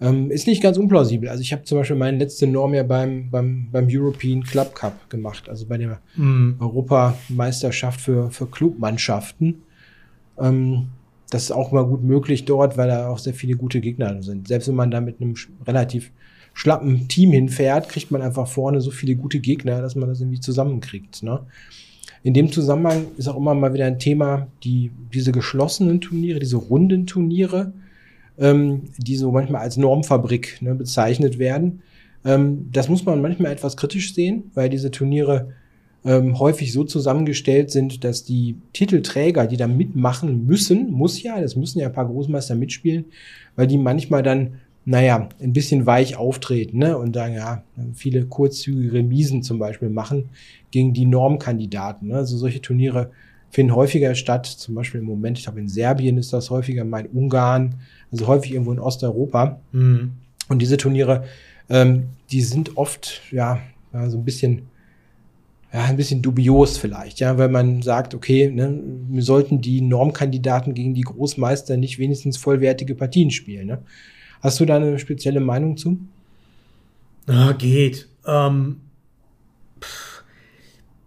Ähm, ist nicht ganz unplausibel. Also ich habe zum Beispiel meine letzte Norm ja beim, beim, beim European Club Cup gemacht, also bei der mhm. Europameisterschaft für, für Clubmannschaften. Ähm, das ist auch mal gut möglich dort, weil da auch sehr viele gute Gegner sind. Selbst wenn man da mit einem relativ schlappen Team hinfährt, kriegt man einfach vorne so viele gute Gegner, dass man das irgendwie zusammenkriegt. Ne? In dem Zusammenhang ist auch immer mal wieder ein Thema, die, diese geschlossenen Turniere, diese runden Turniere, ähm, die so manchmal als Normfabrik ne, bezeichnet werden. Ähm, das muss man manchmal etwas kritisch sehen, weil diese Turniere ähm, häufig so zusammengestellt sind, dass die Titelträger, die da mitmachen müssen, muss ja, das müssen ja ein paar Großmeister mitspielen, weil die manchmal dann naja, ein bisschen weich auftreten ne? und dann ja viele kurzzügige Remisen zum Beispiel machen gegen die Normkandidaten. Ne? Also solche Turniere finden häufiger statt, zum Beispiel im Moment, ich glaube in Serbien ist das häufiger, in Ungarn, also häufig irgendwo in Osteuropa. Mhm. Und diese Turniere, ähm, die sind oft ja, ja so ein bisschen ja, ein bisschen dubios vielleicht, ja, weil man sagt, okay, ne, wir sollten die Normkandidaten gegen die Großmeister nicht wenigstens vollwertige Partien spielen. Ne? Hast du da eine spezielle Meinung zu? Ah, geht. Ähm,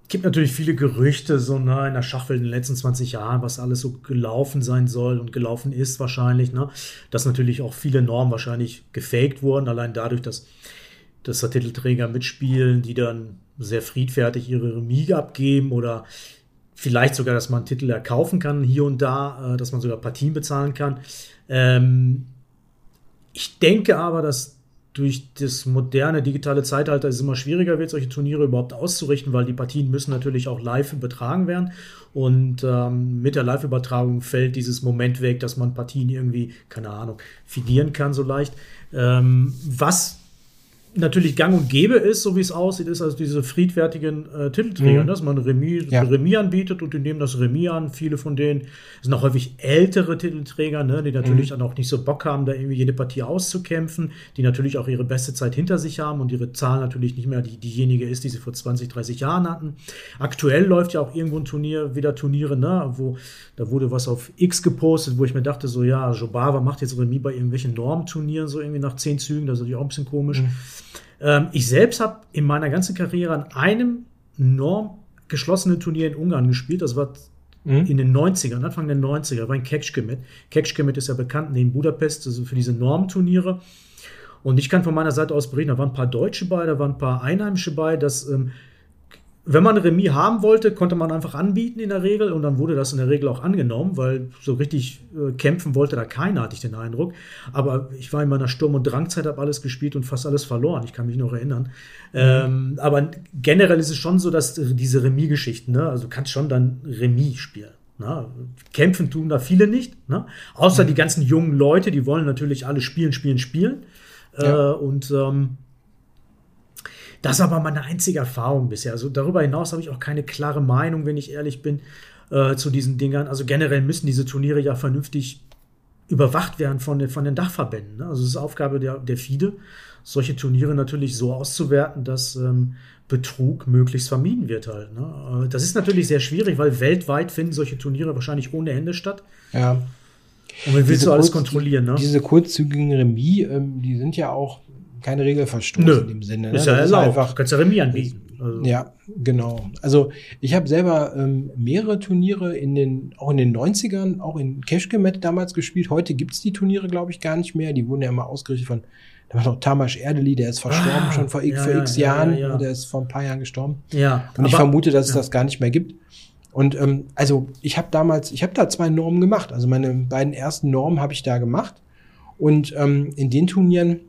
gibt natürlich viele Gerüchte so ne, in der Schachwelt in den letzten 20 Jahren, was alles so gelaufen sein soll und gelaufen ist wahrscheinlich. Ne? Dass natürlich auch viele Normen wahrscheinlich gefaked wurden, allein dadurch, dass, dass da Titelträger mitspielen, die dann sehr friedfertig ihre Remise abgeben oder vielleicht sogar, dass man Titel erkaufen kann hier und da, äh, dass man sogar Partien bezahlen kann. Ähm, ich denke aber, dass durch das moderne digitale Zeitalter es immer schwieriger wird, solche Turniere überhaupt auszurichten, weil die Partien müssen natürlich auch live übertragen werden. Und ähm, mit der Live-Übertragung fällt dieses Moment weg, dass man Partien irgendwie, keine Ahnung, fidieren kann so leicht. Ähm, was natürlich gang und gäbe ist, so wie es aussieht, ist also diese friedfertigen äh, Titelträger, mhm. dass man Remis, ja. Remis anbietet und die nehmen das Remis an. Viele von denen sind auch häufig ältere Titelträger, ne, die natürlich mhm. dann auch nicht so Bock haben, da irgendwie jede Partie auszukämpfen, die natürlich auch ihre beste Zeit hinter sich haben und ihre Zahl natürlich nicht mehr die, diejenige ist, die sie vor 20, 30 Jahren hatten. Aktuell läuft ja auch irgendwo ein Turnier, wieder Turniere, ne, wo da wurde was auf X gepostet, wo ich mir dachte, so ja, Jobava macht jetzt Remis bei irgendwelchen Normturnieren, so irgendwie nach zehn Zügen, das ist natürlich auch ein bisschen komisch. Mhm. Ähm, ich selbst habe in meiner ganzen Karriere an einem Norm geschlossenen Turnier in Ungarn gespielt. Das war mhm. in den 90ern, Anfang der 90er, war in Kekschkemet. Kekschkemet ist ja bekannt in Budapest, also für diese Normturniere. Und ich kann von meiner Seite aus berichten, da waren ein paar Deutsche bei, da waren ein paar Einheimische bei, dass ähm, wenn man Remis haben wollte, konnte man einfach anbieten in der Regel und dann wurde das in der Regel auch angenommen, weil so richtig äh, kämpfen wollte da keiner, hatte ich den Eindruck. Aber ich war in meiner Sturm- und Drangzeit, habe alles gespielt und fast alles verloren. Ich kann mich noch erinnern. Mhm. Ähm, aber generell ist es schon so, dass diese Remis-Geschichten, ne? also du kannst schon dann Remis spielen. Ne? Kämpfen tun da viele nicht, ne? außer mhm. die ganzen jungen Leute, die wollen natürlich alle spielen, spielen, spielen. Ja. Äh, und ähm, das ist aber meine einzige Erfahrung bisher. Also darüber hinaus habe ich auch keine klare Meinung, wenn ich ehrlich bin, äh, zu diesen Dingern. Also generell müssen diese Turniere ja vernünftig überwacht werden von den, von den Dachverbänden. Ne? Also es ist Aufgabe der, der FIDE, solche Turniere natürlich so auszuwerten, dass ähm, Betrug möglichst vermieden wird halt. Ne? Äh, das ist natürlich sehr schwierig, weil weltweit finden solche Turniere wahrscheinlich ohne Ende statt. Ja. Und man will so alles kontrollieren, ne? Diese kurzzügigen Remis, ähm, die sind ja auch kein Regelverstoß Nö. in dem Sinne. Ne? Ist ja das erlaubt. Ist einfach, kannst ja Remis anbieten. Also. Ja, genau. Also ich habe selber ähm, mehrere Turniere in den, auch in den 90ern, auch in Keschkemet damals gespielt. Heute gibt's die Turniere, glaube ich, gar nicht mehr. Die wurden ja immer ausgerichtet von, da war noch Tamas Erdeli, der ist verstorben ah, schon vor, ja, vor x ja, Jahren. Ja, der ist vor ein paar Jahren gestorben. Ja. Und ich vermute, dass es das gar nicht mehr gibt. Und ähm, also ich habe damals, ich habe da zwei Normen gemacht. Also meine beiden ersten Normen habe ich da gemacht. Und ähm, in den Turnieren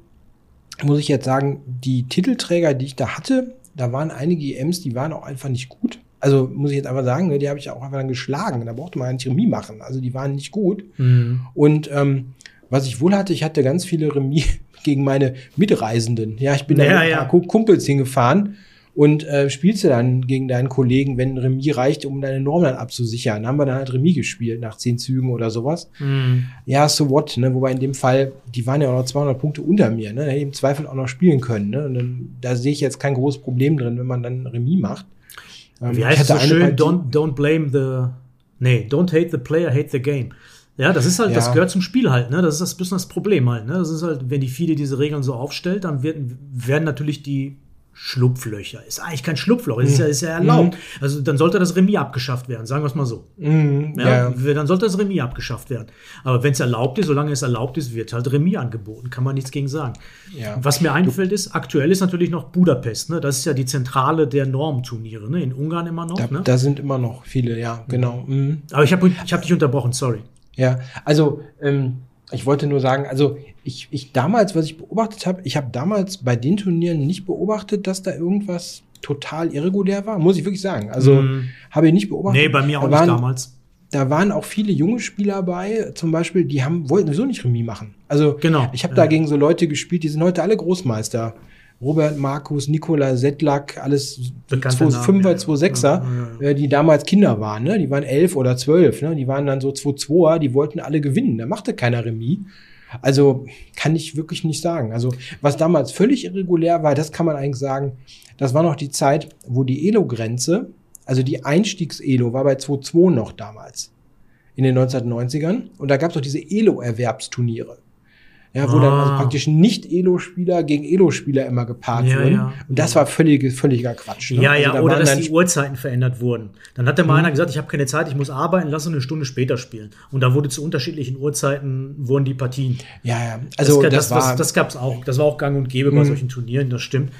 muss ich jetzt sagen, die Titelträger, die ich da hatte, da waren einige EMs, die waren auch einfach nicht gut. Also muss ich jetzt einfach sagen, ne, die habe ich auch einfach dann geschlagen. Da brauchte man ja nicht Remis machen. Also die waren nicht gut. Mhm. Und ähm, was ich wohl hatte, ich hatte ganz viele Remis <laughs> gegen meine Mitreisenden. Ja, ich bin ja, da mit ein paar ja. Kumpels hingefahren und äh, spielst du dann gegen deinen Kollegen, wenn ein Remis reicht, um deine Norm dann abzusichern. Dann haben wir dann halt Remis gespielt nach zehn Zügen oder sowas. Mhm. Ja, so what, ne? Wobei in dem Fall, die waren ja auch noch 200 Punkte unter mir, ne? Hätte im Zweifel auch noch spielen können, ne? Und dann, da sehe ich jetzt kein großes Problem drin, wenn man dann Remis macht. Ähm, Wie heißt es so schön? Don't, don't blame the, nee, don't hate the player, hate the game. Ja, das ist halt, ja. das gehört zum Spiel halt, ne? Das ist das bisschen das Problem halt, ne? Das ist halt, wenn die FIDE diese Regeln so aufstellt, dann werden, werden natürlich die Schlupflöcher. Ist eigentlich kein Schlupfloch, ist, ja, ist ja erlaubt. Mhm. Also dann sollte das Remis abgeschafft werden, sagen wir es mal so. Mhm. Ja, ja, Dann sollte das Remis abgeschafft werden. Aber wenn es erlaubt ist, solange es erlaubt ist, wird halt Remis angeboten. Kann man nichts gegen sagen. Ja. Was mir einfällt ist, aktuell ist natürlich noch Budapest. Ne? Das ist ja die Zentrale der Normturniere. Ne? In Ungarn immer noch. Da, ne? da sind immer noch viele, ja, genau. Mhm. Aber ich habe ich hab dich unterbrochen, sorry. Ja, also ähm, ich wollte nur sagen, also ich, ich damals, was ich beobachtet habe, ich habe damals bei den Turnieren nicht beobachtet, dass da irgendwas total irregulär war, muss ich wirklich sagen. Also mm. habe ich nicht beobachtet. Nee, bei mir auch waren, nicht damals. Da waren auch viele junge Spieler bei, zum Beispiel, die haben, wollten sowieso nicht Remis machen. Also genau, ich habe ja. da gegen so Leute gespielt, die sind heute alle Großmeister. Robert Markus, Nikola Sedlak, alles 2,5er, 2,6er, ja, ja, ja. die damals Kinder waren, ne? Die waren elf oder zwölf, ne? Die waren dann so 2,2er, die wollten alle gewinnen. Da machte keiner Remis. Also kann ich wirklich nicht sagen. Also was damals völlig irregulär war, das kann man eigentlich sagen, das war noch die Zeit, wo die Elo-Grenze, also die Einstiegs-Elo war bei 2,2 noch damals in den 1990ern. Und da gab es auch diese Elo-Erwerbsturniere. Ja, wo ah. dann also praktisch nicht Elo-Spieler gegen Elo-Spieler immer gepaart ja, wurden. Ja. Und das war völlig, völliger Quatsch. Ne? Ja, ja, also, da oder dass die Uhrzeiten verändert wurden. Dann hat der mal mhm. einer gesagt, ich habe keine Zeit, ich muss arbeiten, lass uns eine Stunde später spielen. Und da wurde zu unterschiedlichen Uhrzeiten wurden die Partien. Ja, ja. Also das, das, das, das, das gab's auch. Das war auch gang und gäbe mhm. bei solchen Turnieren, das stimmt.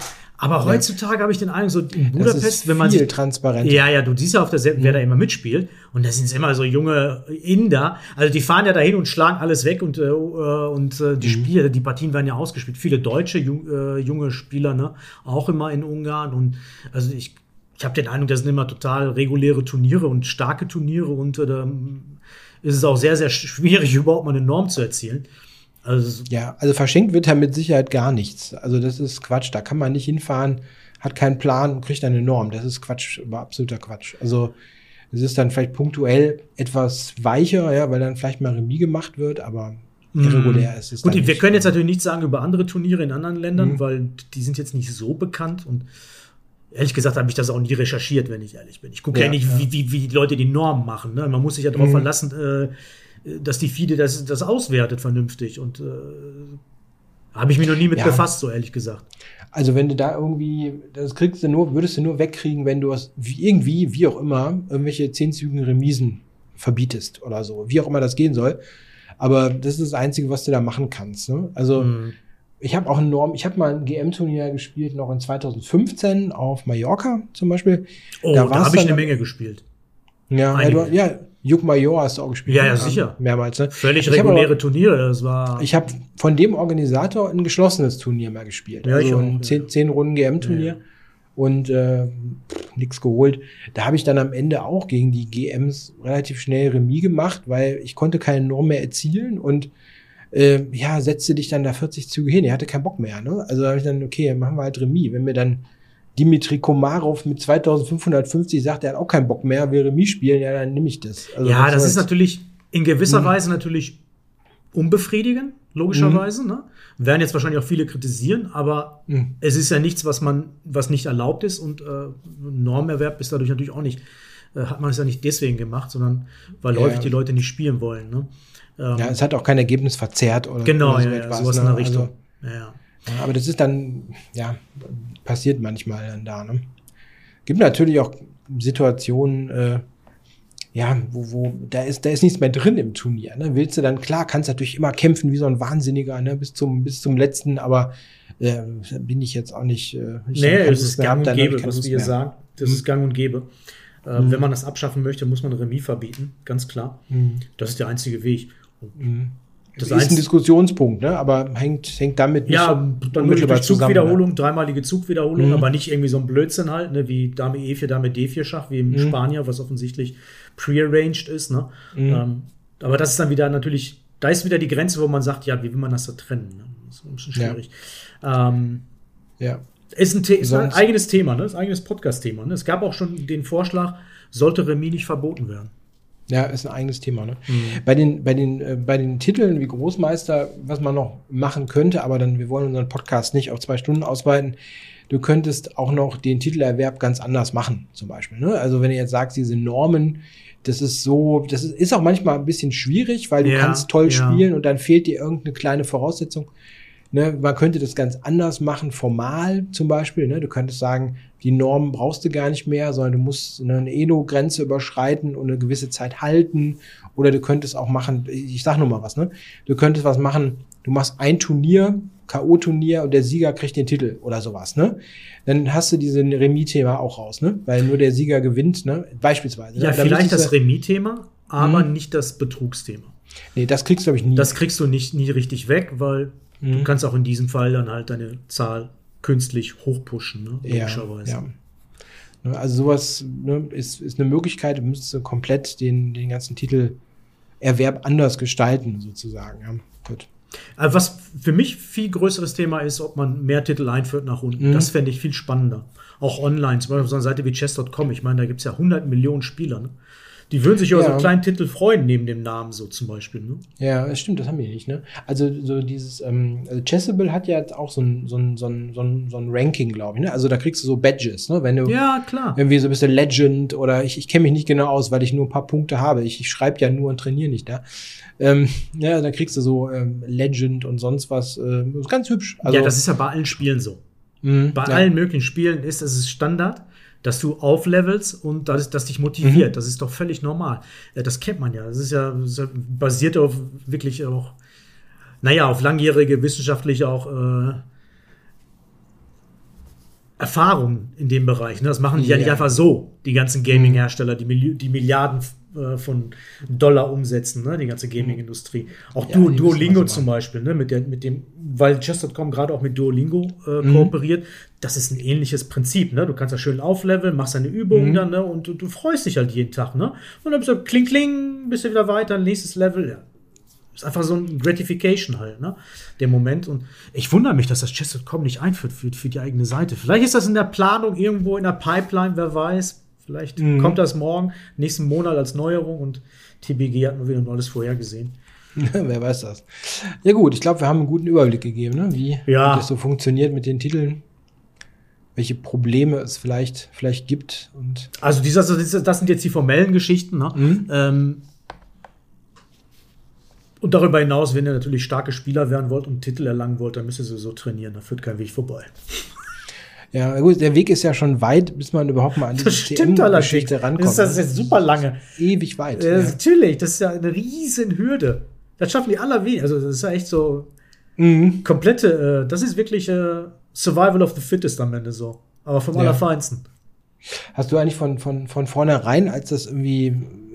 Aber heutzutage habe ich den Eindruck, so in Budapest, wenn man viel transparent. Ja, ja, du siehst ja auf der Seite, wer da immer mitspielt. Und da sind immer so junge Inder. Also die fahren ja dahin und schlagen alles weg und, äh, und äh, die mhm. Spiele, die Partien werden ja ausgespielt. Viele deutsche jung, äh, junge Spieler, ne, auch immer in Ungarn. Und also ich, ich habe den Eindruck, das sind immer total reguläre Turniere und starke Turniere und äh, da ist es auch sehr, sehr schwierig, <laughs> überhaupt mal eine Norm zu erzielen. Also ja, also verschenkt wird da mit Sicherheit gar nichts. Also das ist Quatsch. Da kann man nicht hinfahren, hat keinen Plan und kriegt eine Norm. Das ist Quatsch, absoluter Quatsch. Also es ist dann vielleicht punktuell etwas weicher, ja, weil dann vielleicht mal Remis gemacht wird, aber mhm. irregulär ist es. Gut, wir können jetzt natürlich nichts sagen über andere Turniere in anderen Ländern, mhm. weil die sind jetzt nicht so bekannt und Ehrlich gesagt habe ich das auch nie recherchiert, wenn ich ehrlich bin. Ich gucke ja, ja, nicht, ja. Wie, wie, wie die Leute die Normen machen. Ne? Man muss sich ja darauf mhm. verlassen, äh, dass die FIDE das, das auswertet vernünftig. Und äh, habe ich mich noch nie mit ja. befasst, so ehrlich gesagt. Also wenn du da irgendwie, das kriegst du nur, würdest du nur wegkriegen, wenn du wie, irgendwie, wie auch immer, irgendwelche zehnzügigen Remisen verbietest oder so, wie auch immer das gehen soll. Aber das ist das Einzige, was du da machen kannst. Ne? Also mhm. ich habe auch eine Norm, ich habe mal ein GM-Turnier gespielt, noch in 2015 auf Mallorca zum Beispiel. Oh, da, da habe ich eine Menge gespielt. Ja, ja, du, ja, Juk Major hast du auch gespielt. Ja, ja, ne? sicher. Mehrmals. Ne? Völlig ich reguläre aber, Turniere, das war. Ich habe von dem Organisator ein geschlossenes Turnier mal gespielt. Ja, also ein zehn, zehn Runden GM-Turnier. Ja. Und äh, nichts geholt. Da habe ich dann am Ende auch gegen die GMs relativ schnell Remis gemacht, weil ich konnte keine Norm mehr erzielen und äh, ja, setzte dich dann da 40 Züge hin. Er hatte keinen Bock mehr. Ne? Also habe ich dann, okay, machen wir halt Remis. Wenn wir dann Dimitri Komarov mit 2550 sagt, er hat auch keinen Bock mehr, will Remis spielen, ja, dann nehme ich das. Also ja, das ist natürlich in gewisser mhm. Weise natürlich unbefriedigend, logischerweise. Mhm. Ne? Werden jetzt wahrscheinlich auch viele kritisieren, aber mhm. es ist ja nichts, was man, was nicht erlaubt ist und äh, Normerwerb ist dadurch natürlich auch nicht, äh, hat man es ja nicht deswegen gemacht, sondern weil ja. häufig die Leute nicht spielen wollen. Ne? Ähm, ja, es hat auch kein Ergebnis verzerrt oder, genau, oder so ja, etwas. Sowas ne? in der Richtung. Also, ja. Ja, aber das ist dann, ja, passiert manchmal dann da. Ne? Gibt natürlich auch Situationen, äh, ja, wo, wo, da ist, da ist nichts mehr drin im Turnier. Ne? Willst du dann, klar, kannst natürlich immer kämpfen wie so ein Wahnsinniger, ne? bis zum, bis zum letzten, aber äh, bin ich jetzt auch nicht. Äh, ich nee, es ist gang und gäbe, was wir sagen. Das mhm. ist gang und gäbe. Äh, mhm. Wenn man das abschaffen möchte, muss man Remis verbieten, ganz klar. Mhm. Das ist der einzige Weg. Mhm. Das ist ein Diskussionspunkt, ne? aber hängt, hängt damit nicht Ja, so dann würde ich Zugwiederholung, ne? dreimalige Zugwiederholung, mhm. aber nicht irgendwie so ein Blödsinn halt, ne? wie Dame E4, Dame D4 Schach, wie im mhm. Spanier, was offensichtlich prearranged ist. Ne? Mhm. Ähm, aber das ist dann wieder natürlich, da ist wieder die Grenze, wo man sagt, ja, wie will man das da trennen? Ne? Das ist ein bisschen schwierig. Ja. Ähm, ja. Ist ein, ist ein eigenes Thema, ne? ist ein eigenes Podcast-Thema. Ne? Es gab auch schon den Vorschlag, sollte Remis nicht verboten werden. Ja, ist ein eigenes Thema. Ne? Mhm. Bei, den, bei, den, äh, bei den Titeln wie Großmeister, was man noch machen könnte, aber dann, wir wollen unseren Podcast nicht auf zwei Stunden ausweiten. Du könntest auch noch den Titelerwerb ganz anders machen, zum Beispiel. Ne? Also wenn ihr jetzt sagt, diese Normen, das ist so, das ist, ist auch manchmal ein bisschen schwierig, weil du ja, kannst toll ja. spielen und dann fehlt dir irgendeine kleine Voraussetzung. Ne, man könnte das ganz anders machen, formal zum Beispiel. Ne? Du könntest sagen, die Normen brauchst du gar nicht mehr, sondern du musst eine Elo-Grenze überschreiten und eine gewisse Zeit halten. Oder du könntest auch machen, ich sag nur mal was, ne? Du könntest was machen, du machst ein Turnier, K.O.-Turnier und der Sieger kriegt den Titel oder sowas, ne? Dann hast du diese Remis-Thema auch raus, ne? Weil nur der Sieger gewinnt, ne? Beispielsweise. Ne? Ja, vielleicht das Remis-Thema, aber mhm. nicht das Betrugsthema. Nee, das kriegst du, glaube ich, nie. Das kriegst du nicht nie richtig weg, weil mhm. du kannst auch in diesem Fall dann halt deine Zahl künstlich hochpushen, ne? logischerweise. Ja, ja. Also sowas ne, ist, ist eine Möglichkeit, du müsstest komplett den, den ganzen Titelerwerb anders gestalten, sozusagen. Ja, gut. Also was für mich viel größeres Thema ist, ob man mehr Titel einführt nach unten. Mhm. Das fände ich viel spannender. Auch online, zum Beispiel auf so einer Seite wie chess.com. Ich meine, da gibt es ja 100 Millionen Spieler. Ne? Die würden sich über ja. so einen kleinen Titel freuen, neben dem Namen so zum Beispiel. Ne? Ja, das stimmt, das haben die nicht. Ne? Also so dieses, ähm, also Chessable hat ja auch so ein, so ein, so ein, so ein, so ein Ranking, glaube ich. Ne? Also da kriegst du so Badges, ne? wenn du ja, klar. irgendwie so bist du Legend oder ich, ich kenne mich nicht genau aus, weil ich nur ein paar Punkte habe. Ich, ich schreibe ja nur und trainiere nicht da. Ähm, ja, dann kriegst du so ähm, Legend und sonst was. Äh, ganz hübsch. Also, ja, das ist ja bei allen Spielen so. Mh, bei ja. allen möglichen Spielen ist es Standard dass du auflevelst und das, das dich motiviert. Mhm. Das ist doch völlig normal. Äh, das kennt man ja. Das ist ja, basiert auf wirklich auch, naja, auf langjährige wissenschaftliche auch äh, Erfahrungen in dem Bereich. Ne? Das machen die ja. ja nicht einfach so, die ganzen Gaming-Hersteller, die, Milli die Milliarden äh, von Dollar umsetzen, ne? die ganze Gaming-Industrie. Auch ja, du, Duolingo zum Beispiel, ne? mit, der, mit dem, weil Chess.com gerade auch mit Duolingo äh, mhm. kooperiert, das ist ein ähnliches Prinzip. Ne? Du kannst da schön aufleveln, machst deine Übungen mhm. dann ne? und du, du, freust dich halt jeden Tag. Ne? Und dann bist du kling, kling, bist du wieder weiter, nächstes Level. Ja. Ist einfach so ein Gratification halt, ne? Der Moment. Und ich wundere mich, dass das Chess.com nicht einführt für, für die eigene Seite. Vielleicht ist das in der Planung irgendwo in der Pipeline, wer weiß. Vielleicht mhm. kommt das morgen, nächsten Monat als Neuerung und TBG hat nur wieder alles vorhergesehen. <laughs> wer weiß das. Ja gut, ich glaube, wir haben einen guten Überblick gegeben, ne? wie, ja. das so funktioniert mit den Titeln welche Probleme es vielleicht, vielleicht gibt. Und also dieser, das sind jetzt die formellen Geschichten. Ne? Mhm. Ähm, und darüber hinaus, wenn ihr natürlich starke Spieler werden wollt und Titel erlangen wollt, dann müsst ihr sowieso trainieren. Da führt kein Weg vorbei. Ja, gut, der Weg ist ja schon weit, bis man überhaupt mal an diese CM-Geschichte rankommt. Das ist, das ist jetzt super lange. Ewig weit. Äh, ja. Natürlich, das ist ja eine riesen Hürde. Das schaffen die allerwenigsten. Also das ist ja echt so mhm. komplette, äh, das ist wirklich äh, Survival of the Fittest am Ende so. Aber vom ja. Allerfeinsten. Hast du eigentlich von, von, von vornherein, als das irgendwie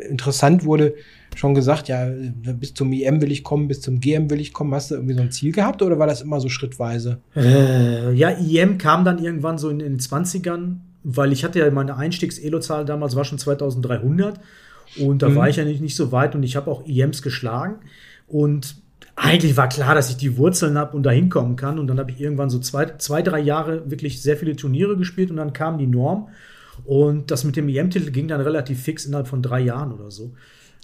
interessant wurde, schon gesagt, ja, bis zum IM will ich kommen, bis zum GM will ich kommen. Hast du irgendwie so ein Ziel gehabt oder war das immer so schrittweise? Äh, ja, IM kam dann irgendwann so in, in den 20ern, weil ich hatte ja meine Einstiegs-Elo-Zahl damals war schon 2300 und da mhm. war ich ja nicht, nicht so weit und ich habe auch IMs geschlagen und eigentlich war klar, dass ich die Wurzeln habe und da hinkommen kann. Und dann habe ich irgendwann so zwei, zwei, drei Jahre wirklich sehr viele Turniere gespielt und dann kam die Norm. Und das mit dem EM-Titel ging dann relativ fix innerhalb von drei Jahren oder so.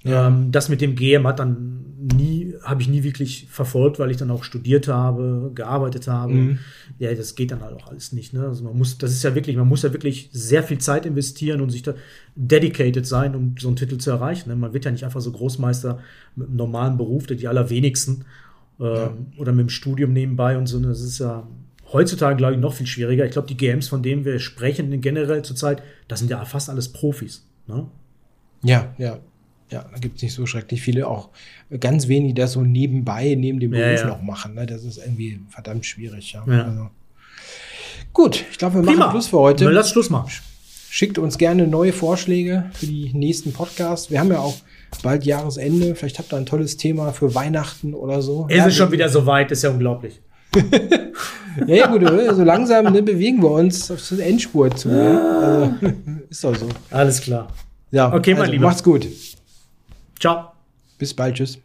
Ja. Ähm, das mit dem GM hat dann nie, habe ich nie wirklich verfolgt, weil ich dann auch studiert habe, gearbeitet habe. Mhm. Ja, das geht dann halt auch alles nicht. Ne? Also man muss, das ist ja wirklich, man muss ja wirklich sehr viel Zeit investieren und sich da dedicated sein, um so einen Titel zu erreichen. Ne? Man wird ja nicht einfach so Großmeister mit einem normalen Beruf, der die allerwenigsten ähm, ja. oder mit dem Studium nebenbei und so. Ne? Das ist ja heutzutage, glaube ich, noch viel schwieriger. Ich glaube, die GMs, von denen wir sprechen, generell zurzeit, das sind ja fast alles Profis. Ne? Ja, ja. Ja, da gibt es nicht so schrecklich viele, auch ganz wenig, die das so nebenbei, neben dem Beruf ja, ja. noch machen. Ne? Das ist irgendwie verdammt schwierig. Ja. ja. Also. Gut, ich glaube, wir Prima. machen Schluss für heute. Lass Schluss machen. Schickt uns gerne neue Vorschläge für die nächsten Podcasts. Wir haben ja auch bald Jahresende. Vielleicht habt ihr ein tolles Thema für Weihnachten oder so. Es ist schon wieder so weit, ist ja unglaublich. <laughs> ja, ja, gut, so langsam ne, bewegen wir uns auf die Endspur zu. Ne? Also, <laughs> ist doch so. Alles klar. Ja, okay, mein also, Lieber. Macht's gut. Ciao. Bis bald. Tschüss.